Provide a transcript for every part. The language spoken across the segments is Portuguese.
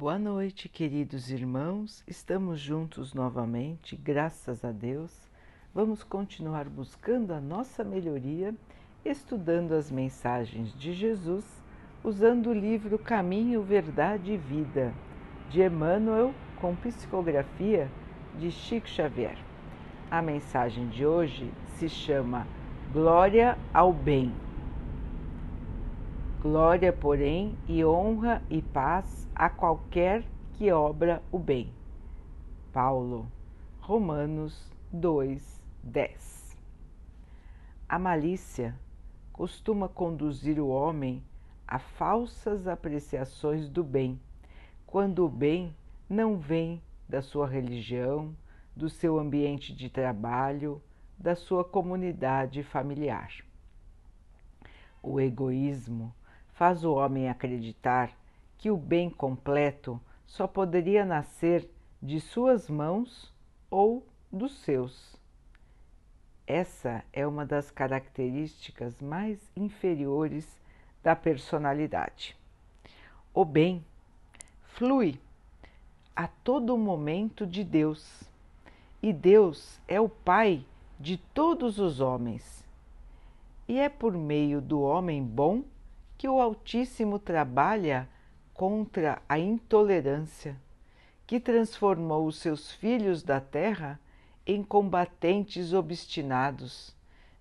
Boa noite, queridos irmãos. Estamos juntos novamente, graças a Deus. Vamos continuar buscando a nossa melhoria, estudando as mensagens de Jesus, usando o livro Caminho, Verdade e Vida, de Emmanuel, com psicografia de Chico Xavier. A mensagem de hoje se chama Glória ao Bem. Glória, porém, e honra e paz a qualquer que obra o bem. Paulo, Romanos 2, 10. A malícia costuma conduzir o homem a falsas apreciações do bem, quando o bem não vem da sua religião, do seu ambiente de trabalho, da sua comunidade familiar. O egoísmo faz o homem acreditar que o bem completo só poderia nascer de suas mãos ou dos seus. Essa é uma das características mais inferiores da personalidade. O bem flui a todo momento de Deus, e Deus é o Pai de todos os homens. E é por meio do homem bom que o Altíssimo trabalha contra a intolerância, que transformou os seus filhos da terra em combatentes obstinados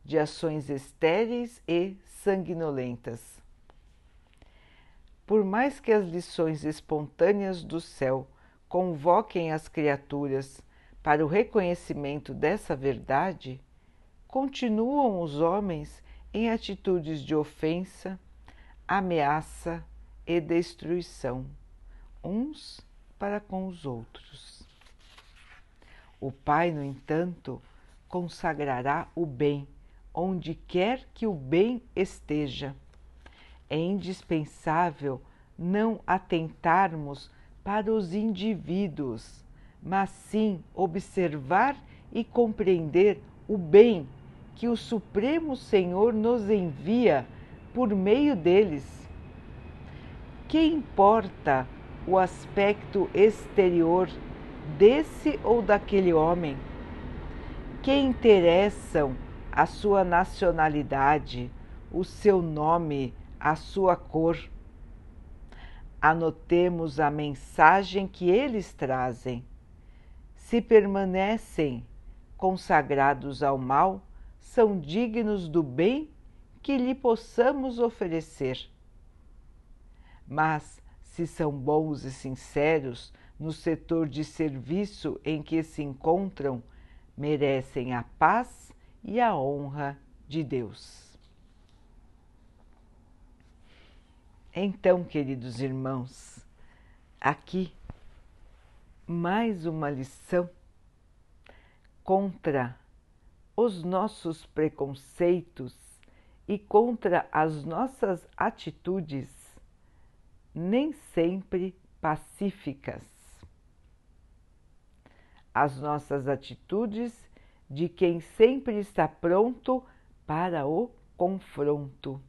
de ações estéreis e sanguinolentas. Por mais que as lições espontâneas do céu convoquem as criaturas para o reconhecimento dessa verdade, continuam os homens em atitudes de ofensa, ameaça e destruição, uns para com os outros. O Pai, no entanto, consagrará o bem onde quer que o bem esteja. É indispensável não atentarmos para os indivíduos, mas sim observar e compreender o bem que o Supremo Senhor nos envia por meio deles. Que importa o aspecto exterior desse ou daquele homem? Que interessam a sua nacionalidade, o seu nome, a sua cor? Anotemos a mensagem que eles trazem. Se permanecem consagrados ao mal, são dignos do bem que lhe possamos oferecer. Mas, se são bons e sinceros no setor de serviço em que se encontram, merecem a paz e a honra de Deus. Então, queridos irmãos, aqui mais uma lição contra os nossos preconceitos e contra as nossas atitudes nem sempre pacíficas. As nossas atitudes de quem sempre está pronto para o confronto.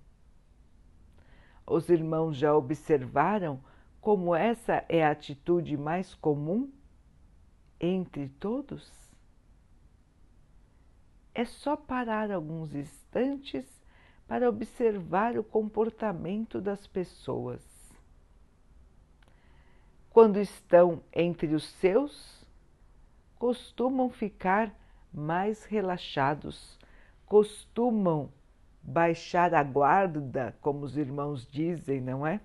Os irmãos já observaram como essa é a atitude mais comum entre todos? É só parar alguns instantes para observar o comportamento das pessoas. Quando estão entre os seus, costumam ficar mais relaxados, costumam baixar a guarda, como os irmãos dizem, não é?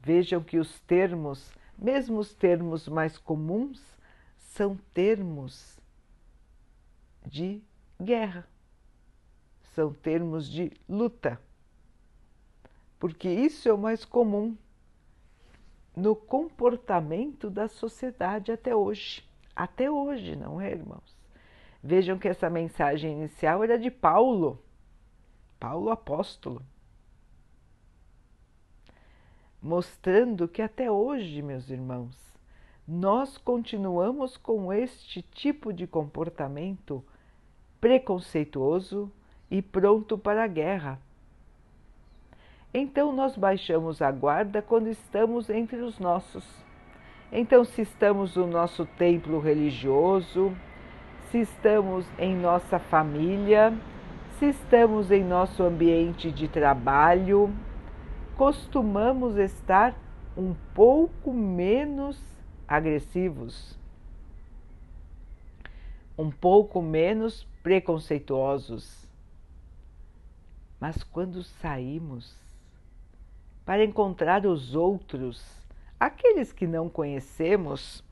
Vejam que os termos, mesmo os termos mais comuns, são termos de guerra são termos de luta, porque isso é o mais comum no comportamento da sociedade até hoje. Até hoje, não é, irmãos? Vejam que essa mensagem inicial era de Paulo, Paulo apóstolo, mostrando que até hoje, meus irmãos, nós continuamos com este tipo de comportamento preconceituoso, e pronto para a guerra. Então nós baixamos a guarda quando estamos entre os nossos. Então, se estamos no nosso templo religioso, se estamos em nossa família, se estamos em nosso ambiente de trabalho, costumamos estar um pouco menos agressivos, um pouco menos preconceituosos. Mas quando saímos para encontrar os outros, aqueles que não conhecemos,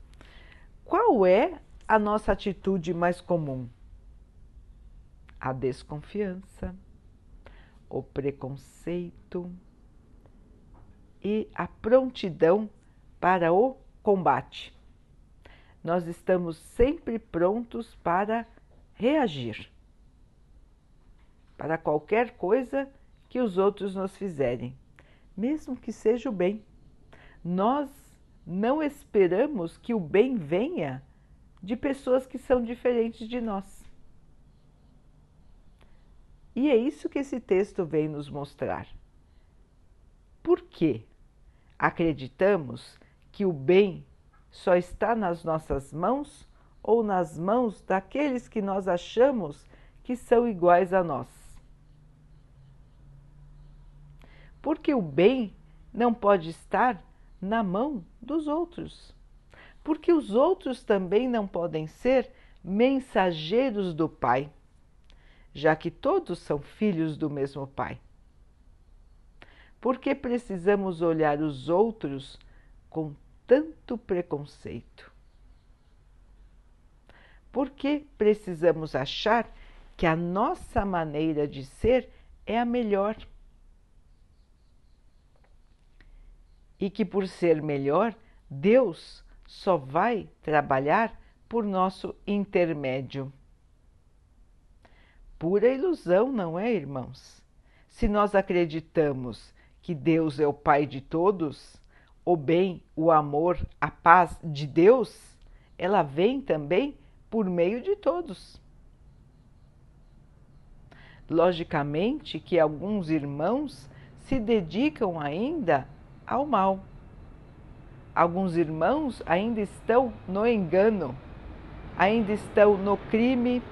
qual é a nossa atitude mais comum? A desconfiança, o preconceito e a prontidão para o combate. Nós estamos sempre prontos para reagir para qualquer coisa que os outros nos fizerem, mesmo que seja o bem. Nós não esperamos que o bem venha de pessoas que são diferentes de nós. E é isso que esse texto vem nos mostrar. Por quê? Acreditamos que o bem só está nas nossas mãos ou nas mãos daqueles que nós achamos que são iguais a nós. Porque o bem não pode estar na mão dos outros. Porque os outros também não podem ser mensageiros do Pai, já que todos são filhos do mesmo Pai. Porque precisamos olhar os outros com tanto preconceito? Por que precisamos achar que a nossa maneira de ser é a melhor? E que por ser melhor, Deus só vai trabalhar por nosso intermédio. Pura ilusão, não é, irmãos? Se nós acreditamos que Deus é o Pai de todos, o bem, o amor, a paz de Deus, ela vem também por meio de todos. Logicamente que alguns irmãos se dedicam ainda ao mal. Alguns irmãos ainda estão no engano, ainda estão no crime,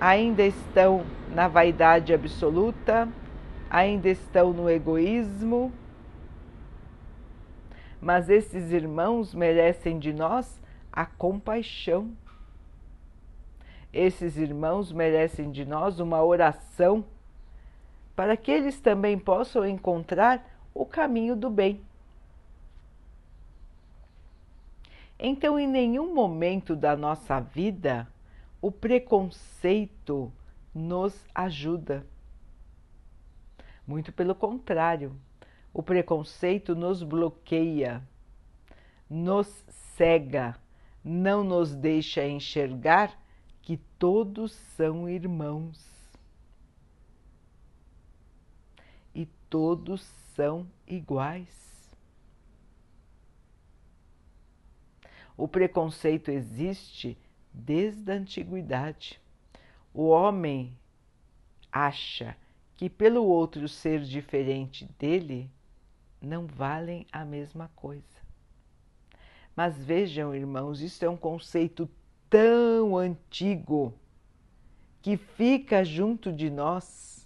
ainda estão na vaidade absoluta, ainda estão no egoísmo mas esses irmãos merecem de nós a compaixão. Esses irmãos merecem de nós uma oração para que eles também possam encontrar o caminho do bem. Então, em nenhum momento da nossa vida, o preconceito nos ajuda. Muito pelo contrário, o preconceito nos bloqueia, nos cega, não nos deixa enxergar que todos são irmãos. E todos são iguais. O preconceito existe desde a antiguidade. O homem acha que, pelo outro ser diferente dele, não valem a mesma coisa. Mas vejam, irmãos, isso é um conceito tão antigo que fica junto de nós.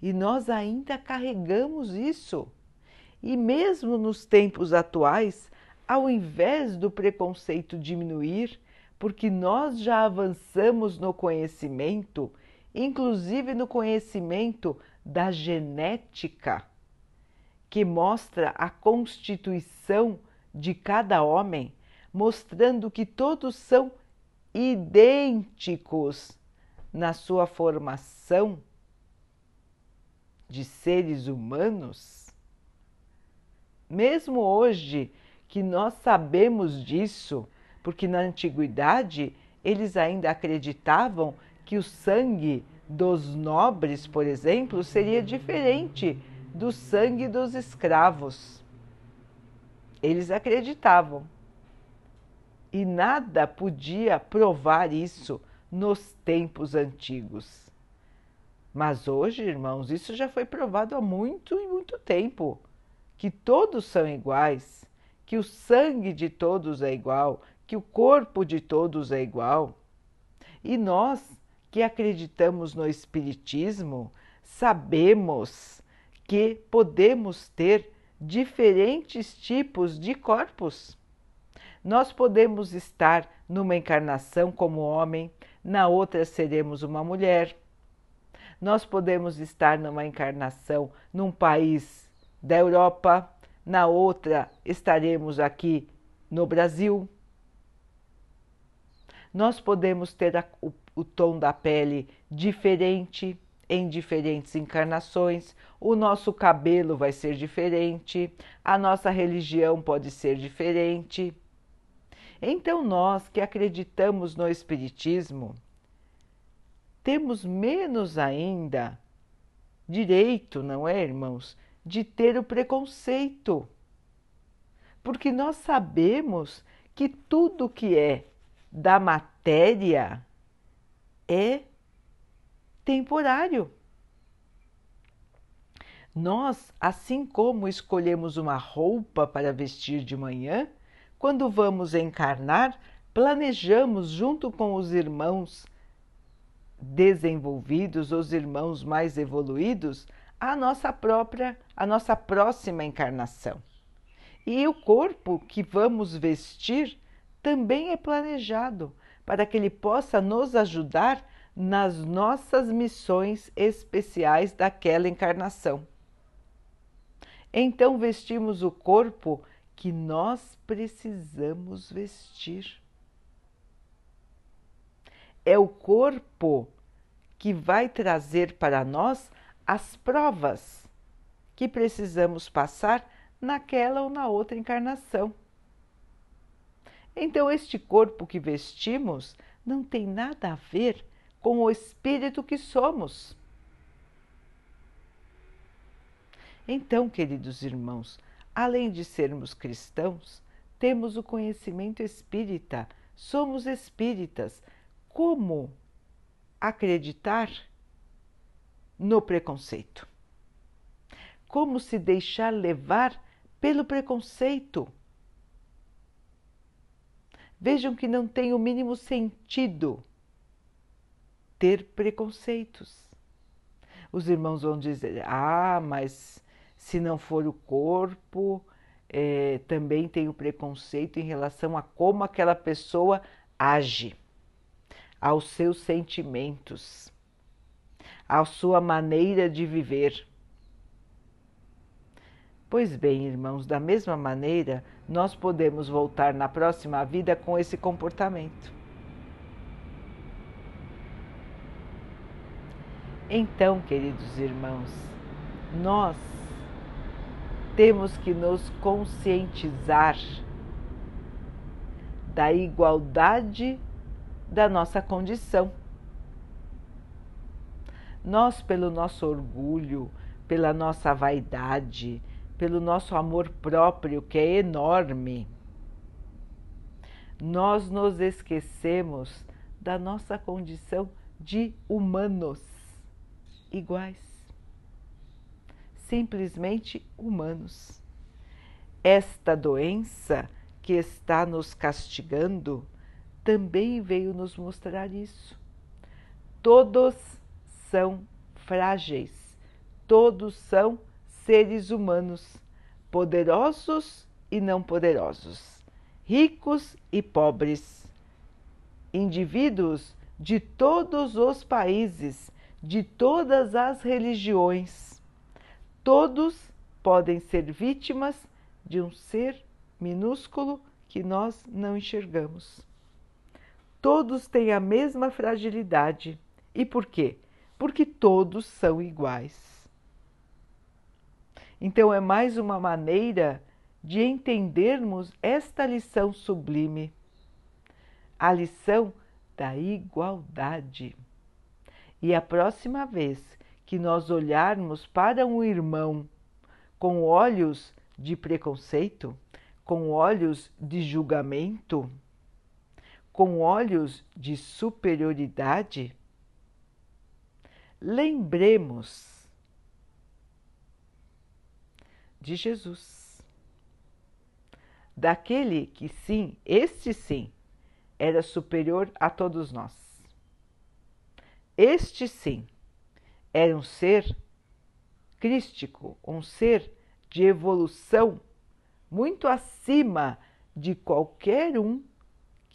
E nós ainda carregamos isso. E mesmo nos tempos atuais, ao invés do preconceito diminuir, porque nós já avançamos no conhecimento, inclusive no conhecimento da genética, que mostra a constituição de cada homem, mostrando que todos são idênticos na sua formação de seres humanos. Mesmo hoje que nós sabemos disso, porque na antiguidade eles ainda acreditavam que o sangue dos nobres, por exemplo, seria diferente do sangue dos escravos. Eles acreditavam. E nada podia provar isso nos tempos antigos. Mas hoje, irmãos, isso já foi provado há muito e muito tempo que todos são iguais, que o sangue de todos é igual, que o corpo de todos é igual. E nós que acreditamos no Espiritismo, sabemos que podemos ter diferentes tipos de corpos. Nós podemos estar numa encarnação como homem, na outra seremos uma mulher. Nós podemos estar numa encarnação num país da Europa, na outra estaremos aqui no Brasil. Nós podemos ter a, o, o tom da pele diferente em diferentes encarnações, o nosso cabelo vai ser diferente, a nossa religião pode ser diferente. Então, nós que acreditamos no Espiritismo, temos menos ainda direito, não é, irmãos, de ter o preconceito. Porque nós sabemos que tudo que é da matéria é temporário. Nós, assim como escolhemos uma roupa para vestir de manhã, quando vamos encarnar, planejamos junto com os irmãos desenvolvidos, os irmãos mais evoluídos, a nossa própria, a nossa próxima encarnação. E o corpo que vamos vestir também é planejado para que ele possa nos ajudar nas nossas missões especiais daquela encarnação. Então vestimos o corpo que nós precisamos vestir. É o corpo que vai trazer para nós as provas que precisamos passar naquela ou na outra encarnação. Então, este corpo que vestimos não tem nada a ver com o espírito que somos. Então, queridos irmãos, além de sermos cristãos, temos o conhecimento espírita, somos espíritas. Como acreditar no preconceito? Como se deixar levar pelo preconceito? Vejam que não tem o mínimo sentido ter preconceitos. Os irmãos vão dizer: ah, mas se não for o corpo, é, também tem o preconceito em relação a como aquela pessoa age, aos seus sentimentos, à sua maneira de viver. Pois bem, irmãos, da mesma maneira, nós podemos voltar na próxima vida com esse comportamento. Então, queridos irmãos, nós temos que nos conscientizar da igualdade da nossa condição. Nós, pelo nosso orgulho, pela nossa vaidade, pelo nosso amor próprio, que é enorme, nós nos esquecemos da nossa condição de humanos iguais, simplesmente humanos. Esta doença que está nos castigando também veio nos mostrar isso. Todos são frágeis, todos são seres humanos, poderosos e não poderosos, ricos e pobres, indivíduos de todos os países de todas as religiões. Todos podem ser vítimas de um ser minúsculo que nós não enxergamos. Todos têm a mesma fragilidade. E por quê? Porque todos são iguais. Então, é mais uma maneira de entendermos esta lição sublime, a lição da igualdade. E a próxima vez que nós olharmos para um irmão com olhos de preconceito, com olhos de julgamento, com olhos de superioridade, lembremos de Jesus. Daquele que, sim, este sim, era superior a todos nós. Este sim era um ser crístico, um ser de evolução muito acima de qualquer um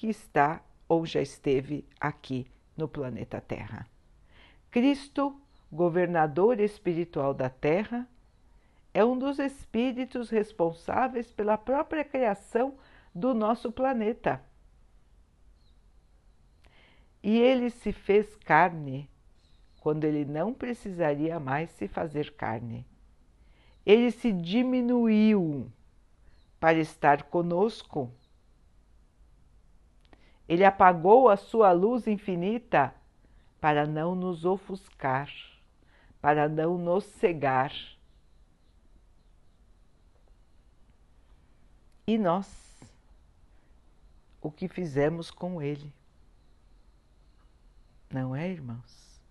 que está ou já esteve aqui no planeta Terra. Cristo, governador espiritual da Terra, é um dos espíritos responsáveis pela própria criação do nosso planeta. E ele se fez carne quando ele não precisaria mais se fazer carne. Ele se diminuiu para estar conosco. Ele apagou a sua luz infinita para não nos ofuscar, para não nos cegar. E nós, o que fizemos com ele? Não é, irmãos?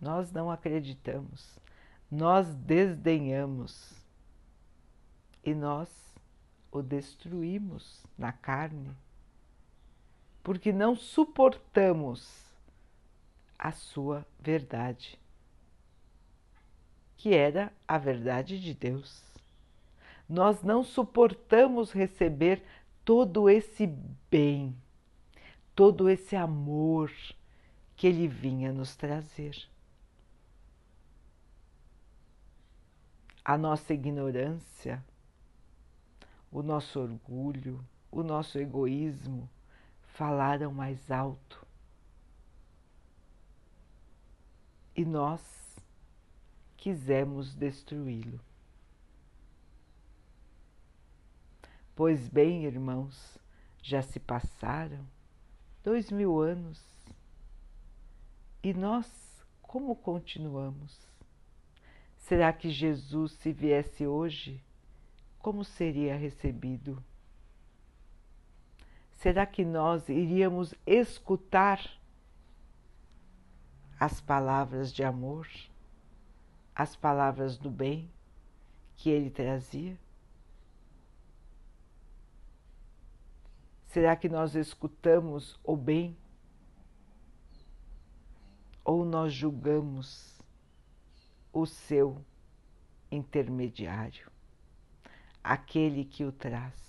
Nós não acreditamos, nós desdenhamos e nós o destruímos na carne, porque não suportamos a sua verdade, que era a verdade de Deus. Nós não suportamos receber todo esse bem todo esse amor que ele vinha nos trazer. A nossa ignorância, o nosso orgulho, o nosso egoísmo falaram mais alto. E nós quisemos destruí-lo. Pois bem, irmãos, já se passaram dois mil anos. E nós, como continuamos? Será que Jesus, se viesse hoje, como seria recebido? Será que nós iríamos escutar as palavras de amor, as palavras do bem que ele trazia? Será que nós escutamos o bem? Ou nós julgamos o seu intermediário, aquele que o traz?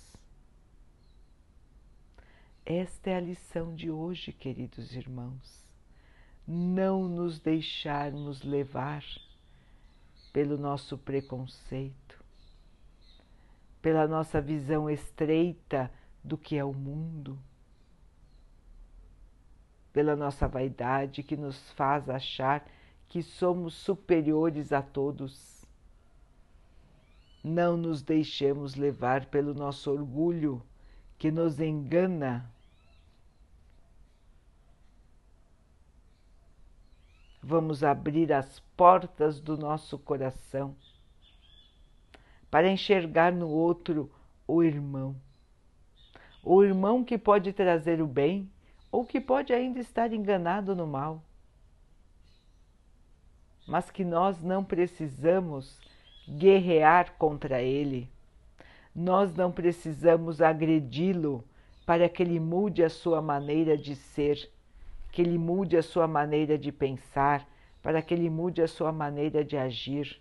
Esta é a lição de hoje, queridos irmãos. Não nos deixarmos levar pelo nosso preconceito, pela nossa visão estreita do que é o mundo, pela nossa vaidade que nos faz achar que somos superiores a todos. Não nos deixemos levar pelo nosso orgulho que nos engana. Vamos abrir as portas do nosso coração para enxergar no outro o irmão. O irmão que pode trazer o bem ou que pode ainda estar enganado no mal. Mas que nós não precisamos guerrear contra ele, nós não precisamos agredi-lo para que ele mude a sua maneira de ser, que ele mude a sua maneira de pensar, para que ele mude a sua maneira de agir.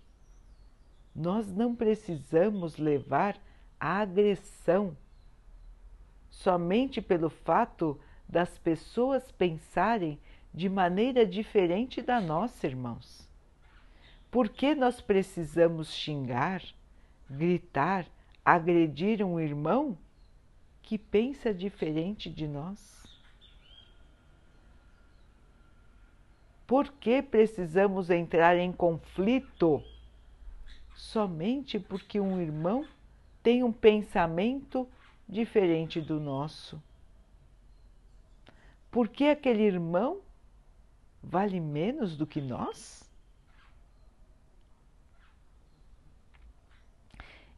Nós não precisamos levar a agressão somente pelo fato das pessoas pensarem de maneira diferente da nossa, irmãos. Por que nós precisamos xingar, gritar, agredir um irmão que pensa diferente de nós? Por que precisamos entrar em conflito somente porque um irmão tem um pensamento diferente do nosso. Por que aquele irmão vale menos do que nós?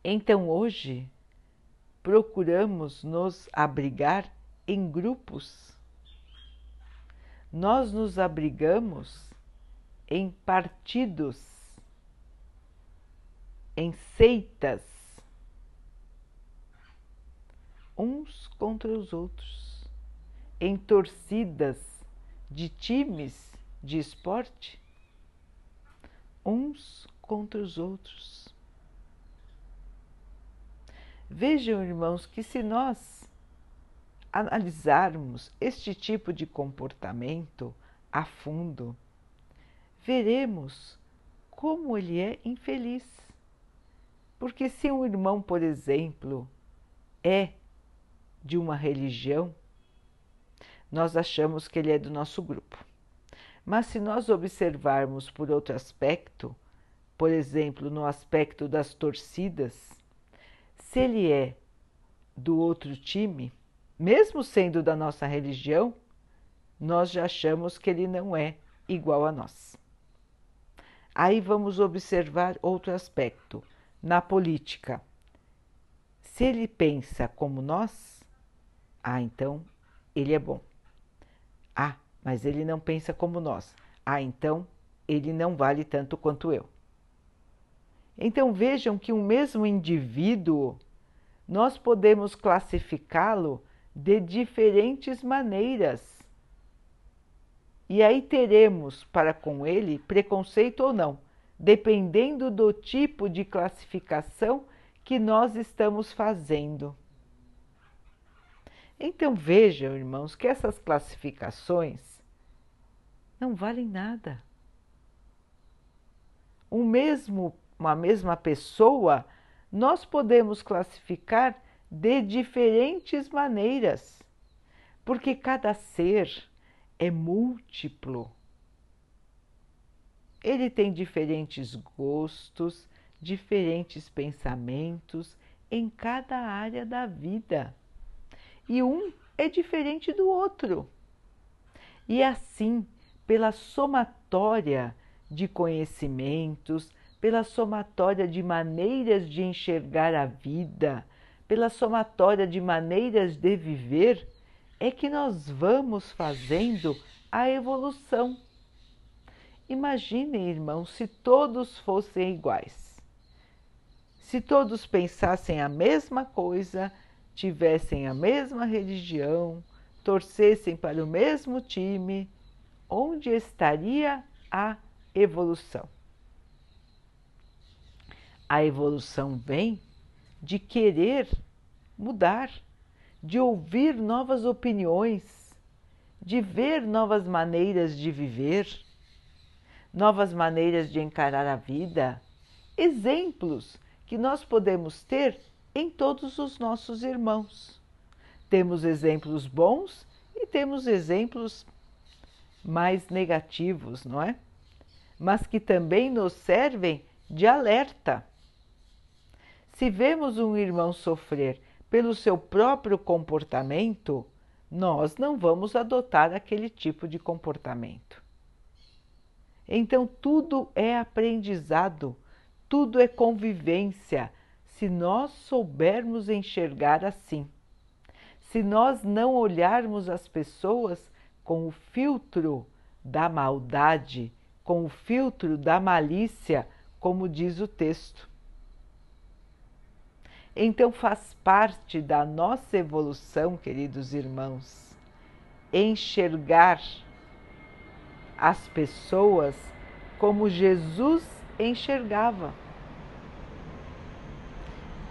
Então hoje procuramos nos abrigar em grupos. Nós nos abrigamos em partidos. em seitas uns contra os outros, em torcidas de times de esporte, uns contra os outros. Vejam, irmãos, que se nós analisarmos este tipo de comportamento a fundo, veremos como ele é infeliz. Porque se um irmão, por exemplo, é de uma religião, nós achamos que ele é do nosso grupo. Mas se nós observarmos por outro aspecto, por exemplo, no aspecto das torcidas, se ele é do outro time, mesmo sendo da nossa religião, nós já achamos que ele não é igual a nós. Aí vamos observar outro aspecto na política. Se ele pensa como nós, ah, então ele é bom. Ah, mas ele não pensa como nós. Ah, então ele não vale tanto quanto eu. Então vejam que um mesmo indivíduo nós podemos classificá-lo de diferentes maneiras. E aí teremos para com ele preconceito ou não, dependendo do tipo de classificação que nós estamos fazendo. Então vejam, irmãos, que essas classificações não valem nada. Um mesmo, uma mesma pessoa, nós podemos classificar de diferentes maneiras, porque cada ser é múltiplo. Ele tem diferentes gostos, diferentes pensamentos em cada área da vida. E um é diferente do outro. E assim, pela somatória de conhecimentos, pela somatória de maneiras de enxergar a vida, pela somatória de maneiras de viver, é que nós vamos fazendo a evolução. Imaginem, irmãos, se todos fossem iguais. Se todos pensassem a mesma coisa, tivessem a mesma religião, torcessem para o mesmo time, onde estaria a evolução? A evolução vem de querer mudar, de ouvir novas opiniões, de ver novas maneiras de viver, novas maneiras de encarar a vida, exemplos que nós podemos ter em todos os nossos irmãos. Temos exemplos bons e temos exemplos mais negativos, não é? Mas que também nos servem de alerta se vemos um irmão sofrer pelo seu próprio comportamento, nós não vamos adotar aquele tipo de comportamento. Então, tudo é aprendizado, tudo é convivência, se nós soubermos enxergar assim. Se nós não olharmos as pessoas com o filtro da maldade, com o filtro da malícia, como diz o texto. Então faz parte da nossa evolução, queridos irmãos, enxergar as pessoas como Jesus enxergava.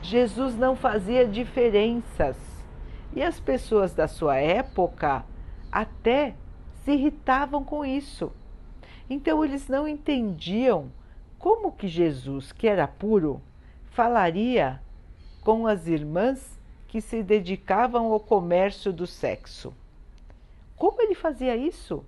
Jesus não fazia diferenças e as pessoas da sua época até se irritavam com isso. Então eles não entendiam como que Jesus, que era puro, falaria com as irmãs que se dedicavam ao comércio do sexo. Como ele fazia isso?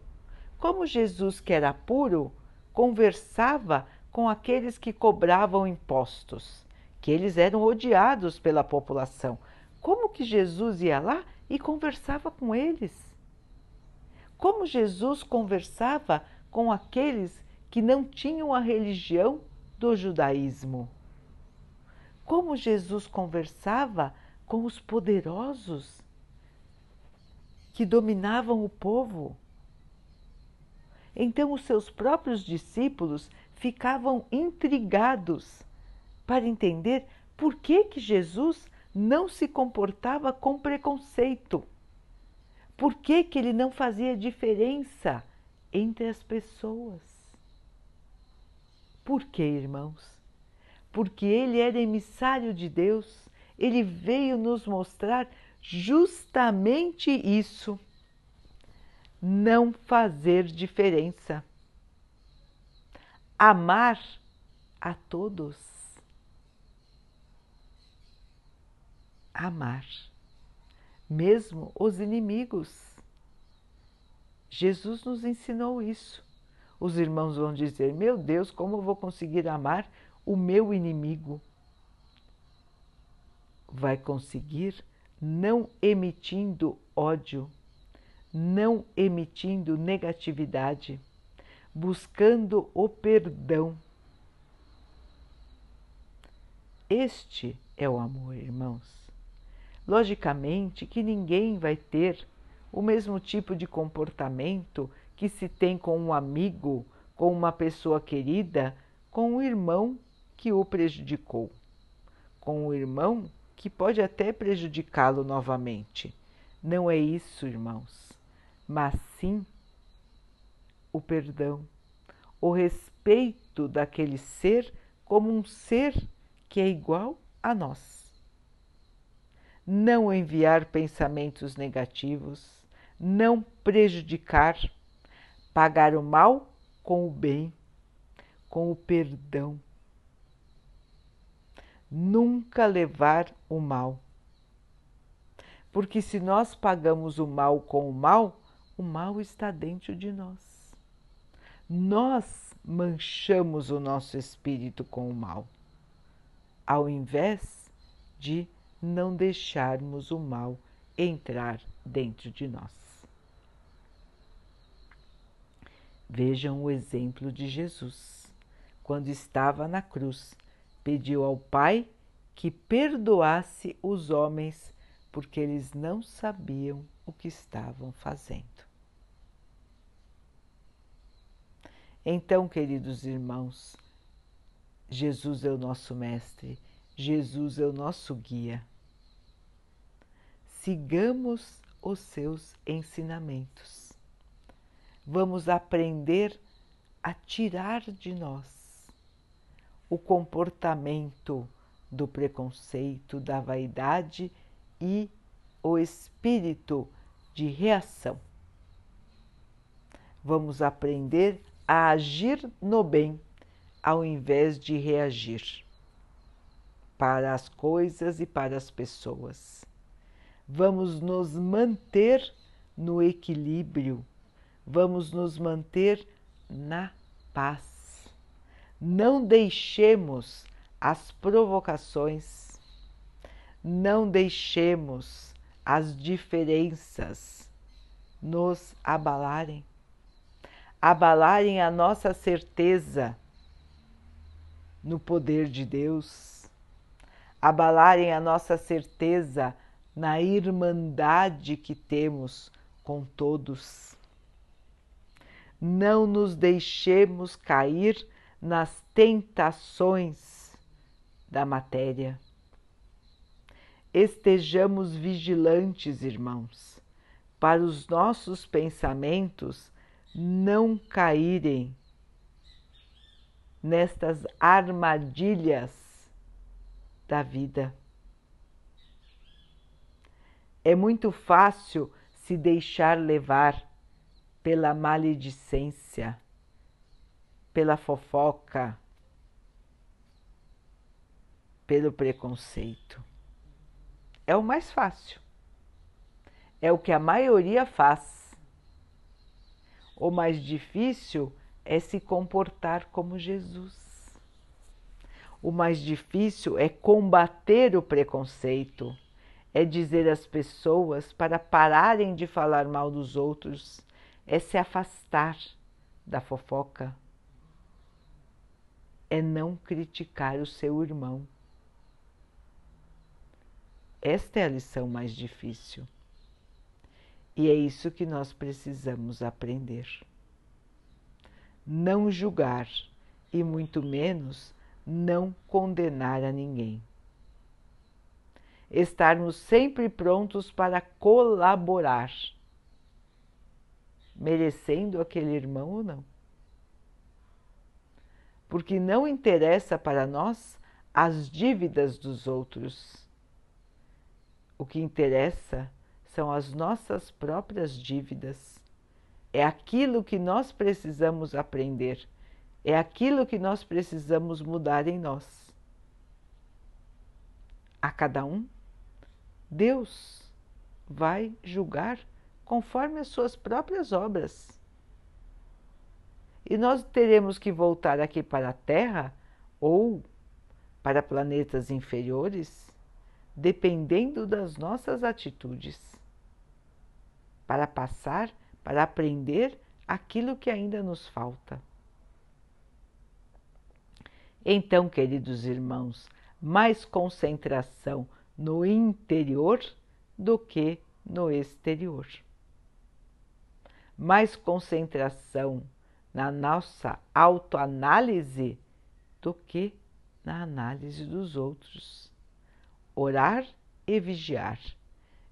Como Jesus, que era puro, conversava com aqueles que cobravam impostos, que eles eram odiados pela população. Como que Jesus ia lá e conversava com eles? Como Jesus conversava com aqueles que não tinham a religião do judaísmo? Como Jesus conversava com os poderosos que dominavam o povo. Então, os seus próprios discípulos ficavam intrigados para entender por que, que Jesus não se comportava com preconceito. Por que, que ele não fazia diferença entre as pessoas? Por que, irmãos? Porque ele era emissário de Deus, ele veio nos mostrar justamente isso: não fazer diferença. Amar a todos. Amar, mesmo os inimigos. Jesus nos ensinou isso. Os irmãos vão dizer: Meu Deus, como eu vou conseguir amar o meu inimigo? Vai conseguir não emitindo ódio, não emitindo negatividade, buscando o perdão. Este é o amor, irmãos. Logicamente que ninguém vai ter o mesmo tipo de comportamento que se tem com um amigo, com uma pessoa querida, com um irmão que o prejudicou, com o irmão que pode até prejudicá-lo novamente. Não é isso, irmãos, mas sim o perdão, o respeito daquele ser como um ser que é igual a nós. Não enviar pensamentos negativos, não prejudicar, pagar o mal com o bem, com o perdão nunca levar o mal. Porque se nós pagamos o mal com o mal, o mal está dentro de nós. Nós manchamos o nosso espírito com o mal, ao invés de não deixarmos o mal entrar dentro de nós. Vejam o exemplo de Jesus, quando estava na cruz pediu ao Pai que perdoasse os homens, porque eles não sabiam o que estavam fazendo. Então, queridos irmãos, Jesus é o nosso Mestre, Jesus é o nosso guia. Sigamos os seus ensinamentos. Vamos aprender a tirar de nós o comportamento do preconceito, da vaidade e o espírito de reação. Vamos aprender a agir no bem ao invés de reagir para as coisas e para as pessoas. Vamos nos manter no equilíbrio, vamos nos manter na paz não deixemos as provocações, não deixemos as diferenças nos abalarem, abalarem a nossa certeza no poder de Deus, abalarem a nossa certeza na irmandade que temos com todos. Não nos deixemos cair nas tentações da matéria. Estejamos vigilantes, irmãos, para os nossos pensamentos não caírem nestas armadilhas da vida. É muito fácil se deixar levar pela maledicência pela fofoca, pelo preconceito. É o mais fácil. É o que a maioria faz. O mais difícil é se comportar como Jesus. O mais difícil é combater o preconceito, é dizer às pessoas para pararem de falar mal dos outros, é se afastar da fofoca, é não criticar o seu irmão. Esta é a lição mais difícil. E é isso que nós precisamos aprender. Não julgar e muito menos não condenar a ninguém. Estarmos sempre prontos para colaborar, merecendo aquele irmão ou não. Porque não interessa para nós as dívidas dos outros. O que interessa são as nossas próprias dívidas. É aquilo que nós precisamos aprender, é aquilo que nós precisamos mudar em nós. A cada um, Deus vai julgar conforme as suas próprias obras. E nós teremos que voltar aqui para a Terra ou para planetas inferiores, dependendo das nossas atitudes, para passar, para aprender aquilo que ainda nos falta. Então, queridos irmãos, mais concentração no interior do que no exterior. Mais concentração na nossa autoanálise do que na análise dos outros. Orar e vigiar.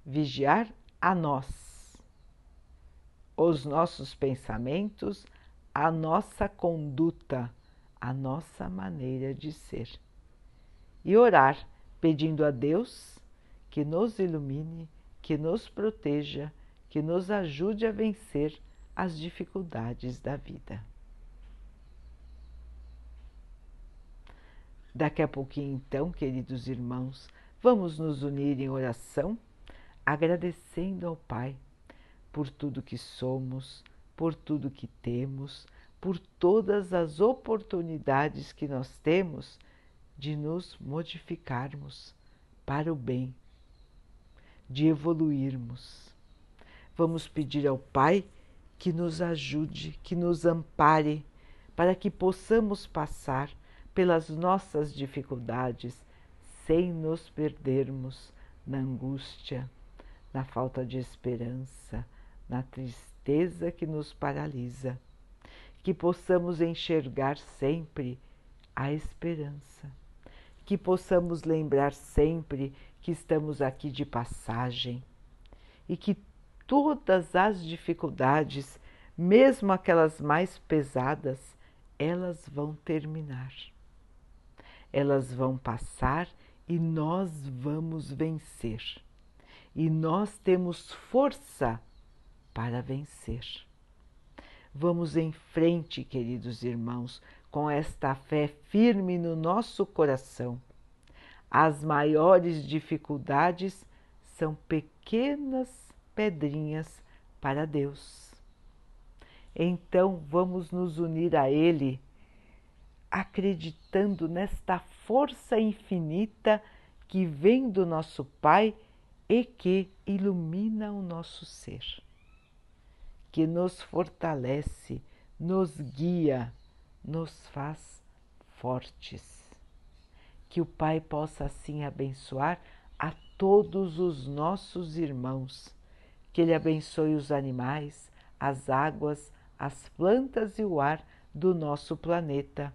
Vigiar a nós, os nossos pensamentos, a nossa conduta, a nossa maneira de ser. E orar pedindo a Deus que nos ilumine, que nos proteja, que nos ajude a vencer as dificuldades da vida. Daqui a pouquinho, então, queridos irmãos, vamos nos unir em oração, agradecendo ao Pai por tudo que somos, por tudo que temos, por todas as oportunidades que nós temos de nos modificarmos para o bem, de evoluirmos. Vamos pedir ao Pai que nos ajude, que nos ampare, para que possamos passar pelas nossas dificuldades sem nos perdermos na angústia, na falta de esperança, na tristeza que nos paralisa. Que possamos enxergar sempre a esperança, que possamos lembrar sempre que estamos aqui de passagem e que todas as dificuldades, mesmo aquelas mais pesadas, elas vão terminar elas vão passar e nós vamos vencer. E nós temos força para vencer. Vamos em frente, queridos irmãos, com esta fé firme no nosso coração. As maiores dificuldades são pequenas pedrinhas para Deus. Então vamos nos unir a Ele acreditando nesta força infinita que vem do nosso Pai e que ilumina o nosso ser, que nos fortalece, nos guia, nos faz fortes. Que o Pai possa assim abençoar a todos os nossos irmãos, que Ele abençoe os animais, as águas, as plantas e o ar do nosso planeta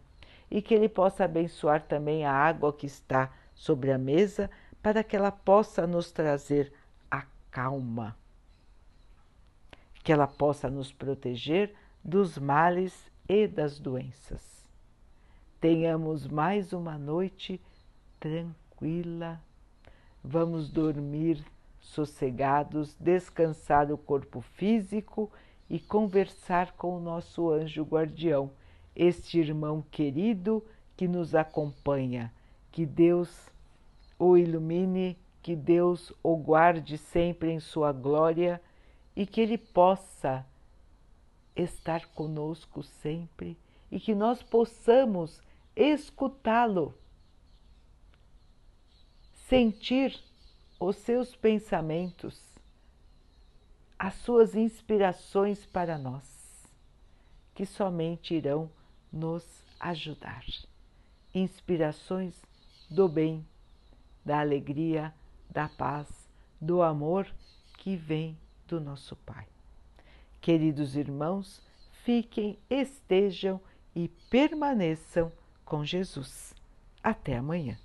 e que Ele possa abençoar também a água que está sobre a mesa, para que ela possa nos trazer a calma, que ela possa nos proteger dos males e das doenças. Tenhamos mais uma noite tranquila. Vamos dormir sossegados, descansar o corpo físico e conversar com o nosso anjo guardião este irmão querido que nos acompanha. Que Deus o ilumine, que Deus o guarde sempre em sua glória e que ele possa estar conosco sempre e que nós possamos escutá-lo, sentir os seus pensamentos, as suas inspirações para nós, que somente irão nos ajudar. Inspirações do bem, da alegria, da paz, do amor que vem do nosso Pai. Queridos irmãos, fiquem, estejam e permaneçam com Jesus. Até amanhã.